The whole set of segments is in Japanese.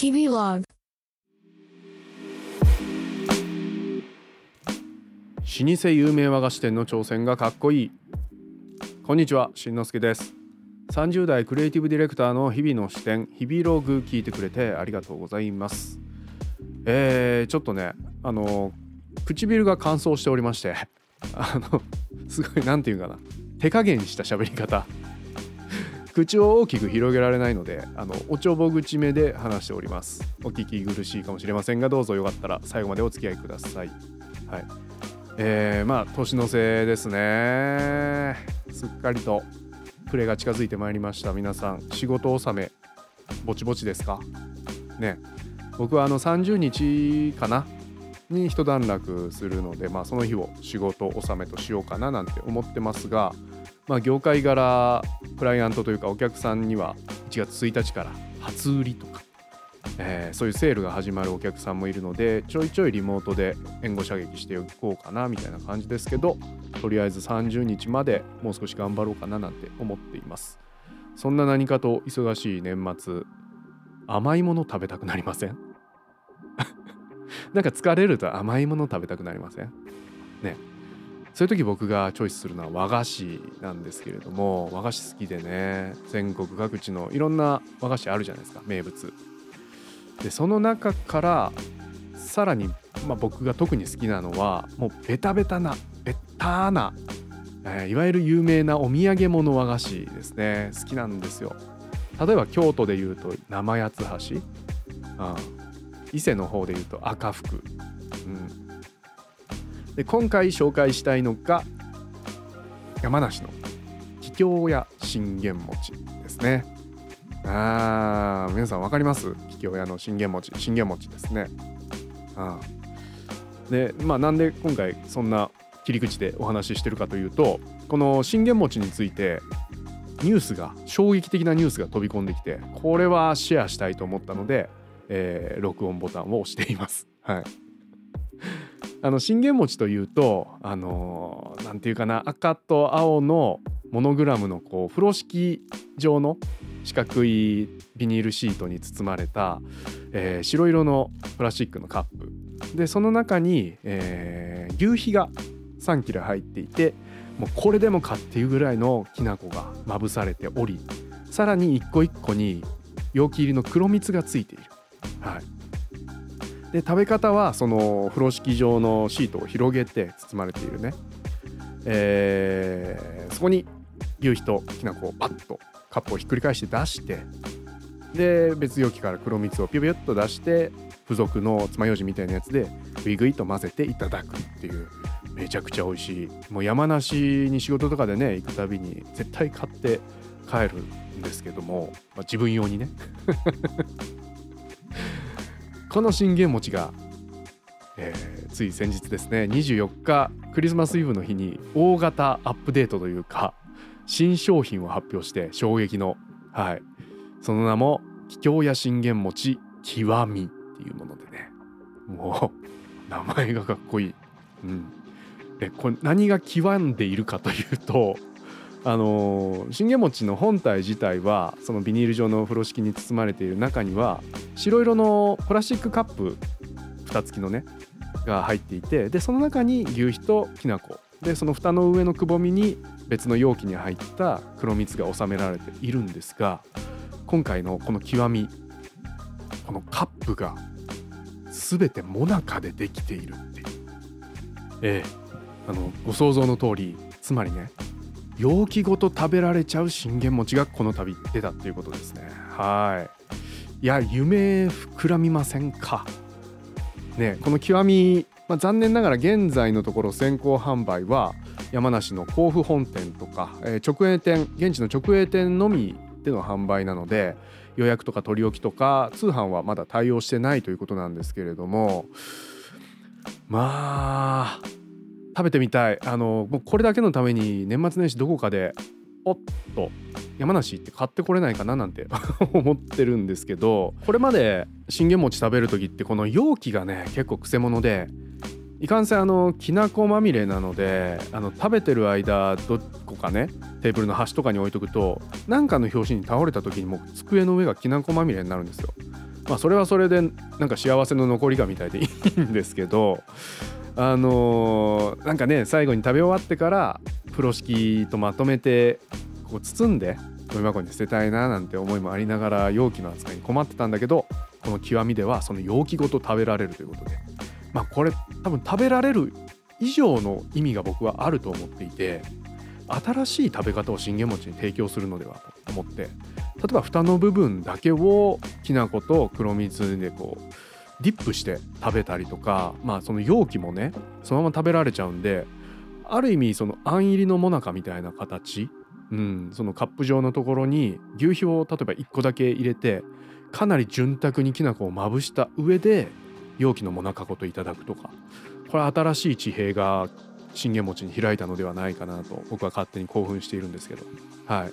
日々ログ老舗有名和菓子店の挑戦がかっこいい。こんにちはしんのすけです。30代クリエイティブディレクターの日々の視点日々ログ聞いてくれてありがとうございます。えー、ちょっとねあの唇が乾燥しておりましてあのすごい何て言うかな。手加減した喋り方。口を大きく広げられないのであのおちょぼ口目で話しております。お聞き苦しいかもしれませんがどうぞよかったら最後までお付き合いください。はい。えー、まあ年の瀬ですね。すっかりと暮れが近づいてまいりました皆さん。仕事納めぼちぼちですか？ね。僕はあの30日かな？に一段落するので、まあ、その日を仕事納めとしようかななんて思ってますが、まあ、業界柄クライアントというかお客さんには1月1日から初売りとか、えー、そういうセールが始まるお客さんもいるのでちょいちょいリモートで援護射撃していこうかなみたいな感じですけどとりあえず30日までもう少し頑張ろうかななんて思っています。そんな何かと忙しい年末甘いもの食べたくなりません？なんか疲れると甘いもの食べたくなりません？ね。そういう時僕がチョイスするのは和菓子なんですけれども和菓子好きでね全国各地のいろんな和菓子あるじゃないですか名物。でその中からさらに、まあ、僕が特に好きなのはもうベタベタなベターな、えー、いわゆる有名なお土産物和菓子ですね。好きなんですよ。例えば京都でいうと生八つ橋、うん、伊勢の方でいうと赤福、うん、で今回紹介したいのが山梨の桔梗屋信玄餅ですねあー皆さん分かります？桔梗屋の信玄餅信玄餅ですねあでまあなんで今回そんな切り口でお話ししてるかというとこの信玄餅についてニュースが衝撃的なニュースが飛び込んできてこれはシェアしたいと思ったのでえー、録音ボタンを押しています。はい。あの信玄餅というとあのー、ていうかな赤と青のモノグラムのこう風呂敷状の四角いビニールシートに包まれた、えー、白色のプラスチックのカップ。でその中に、えー、牛皮が3切れ入っていてもうこれでもかっていうぐらいのきな粉がまぶされておりさらに一個一個に容器入りの黒蜜がついている。はい、で食べ方はその風呂敷状のシートを広げて包まれているね、えー、そこに牛皮ときな粉をパッとカップをひっくり返して出してで別容器から黒蜜をピュピュッと出して付属の爪楊枝みたいなやつでグイグイと混ぜていただくっていう。めちゃくちゃ美味しい。もう山梨に仕事とかでね行くたびに絶対買って帰るんですけども、まあ、自分用にね。この信玄餅が、えー、つい先日ですね24日クリスマスイブの日に大型アップデートというか新商品を発表して衝撃のはい。その名も桔梗屋信玄餅極みっていうものでね。もう名前がかっこいい、うん、でこれ何が極んでいるかというとあの信玄餅の本体自体はそのビニール状の風呂敷に包まれている中には白色のプラスチックカップ蓋付きのねが入っていてでその中に牛皮ときな粉。でその蓋の上のくぼみに別の容器に入った黒蜜が収められているんですが今回のこの極みこのカップが全てモナカでできているっていう。ええ。あのご想像の通りつまりね容器ごと食べられちゃう信玄餅がこの度出たっていうことですね。はい。いや夢膨らみませんか？ねこの極み、まあ、残念ながら現在のところ先行販売は山梨の甲府本店とか、えー、直営店現地の直営店のみでの販売なので予約とか取り置きとか通販はまだ対応してないということなんですけれども。まあ食べてみたい。あのもうこれだけのために年末年始どこかでおっと山梨って買ってこれないかななんて 思ってるんですけどこれまで信玄餅食べる時ってこの容器がね結構くせ者でいかんせんあのきなこまみれなのであの食べてる間どこかねテーブルの端とかに置いとくと何かの拍子に倒れた時にもう机の上がきなこまみれになるんですよ。まあそれはそれでなんか幸せの残りがみたいでいいんですけどあのー、なんかね最後に食べ終わってから風呂敷とまとめてこう包んでゴミ箱に捨てたいななんて思いもありながら容器の扱いに困ってたんだけどこの極みではその容器ごと食べられるということで。まあこれ多分食べられる以上の意味が僕はあると思っていて新しい食べ方を信玄餅に提供するのではと思って例えば蓋の部分だけをきな粉と黒蜜でこうディップして食べたりとかまあその容器もねそのまま食べられちゃうんである意味そのあん入りのもなかみたいな形、うん、そのカップ状のところに牛皮を例えば1個だけ入れてかなり潤沢にきな粉をまぶした上で容器のもなかごといただくとか。これ新しい地平が信玄餅に開いたのではないかなと僕は勝手に興奮しているんですけど。はい。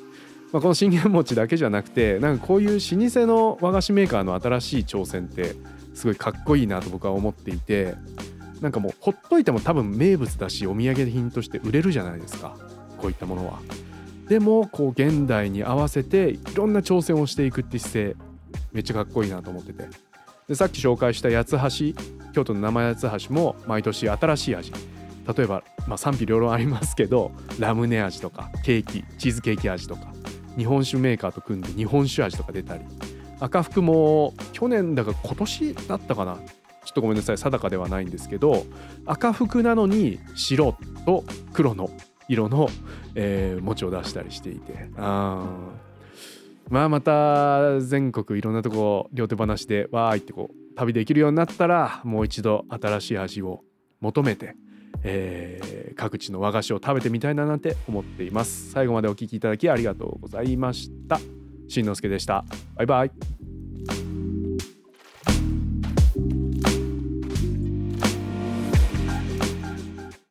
まあ、この信玄餅だけじゃなくてなんかこういう老舗の和菓子メーカーの新しい挑戦ってすごいかっこいいなと僕は思っていてなんかもうほっといても多分名物だしお土産品として売れるじゃないですかこういったものは。でもこう現代に合わせていろんな挑戦をしていくって姿勢めっちゃかっこいいなと思ってて。でさっき紹介した八つ橋京都の生八つ橋も毎年新しい味。例えば、まあ、賛否両論ありますけどラムネ味とかケーキチーズケーキ味とか。日本酒メーカーと組んで日本酒味とか出たり。赤福も去年だから今年だったかな。ちょっとごめんなさい定かではないんですけど赤福なのに白と黒の色の、えー、餅を出したりしていて。あまあまた全国いろんなとこ両手放しでわーいってこう旅できるようになったらもう一度新しい味を求めて、えー、各地の和菓子を食べてみたいななんて思っています。最後までお聴きいただきありがとうございました。しんのすけでした。バイバイ。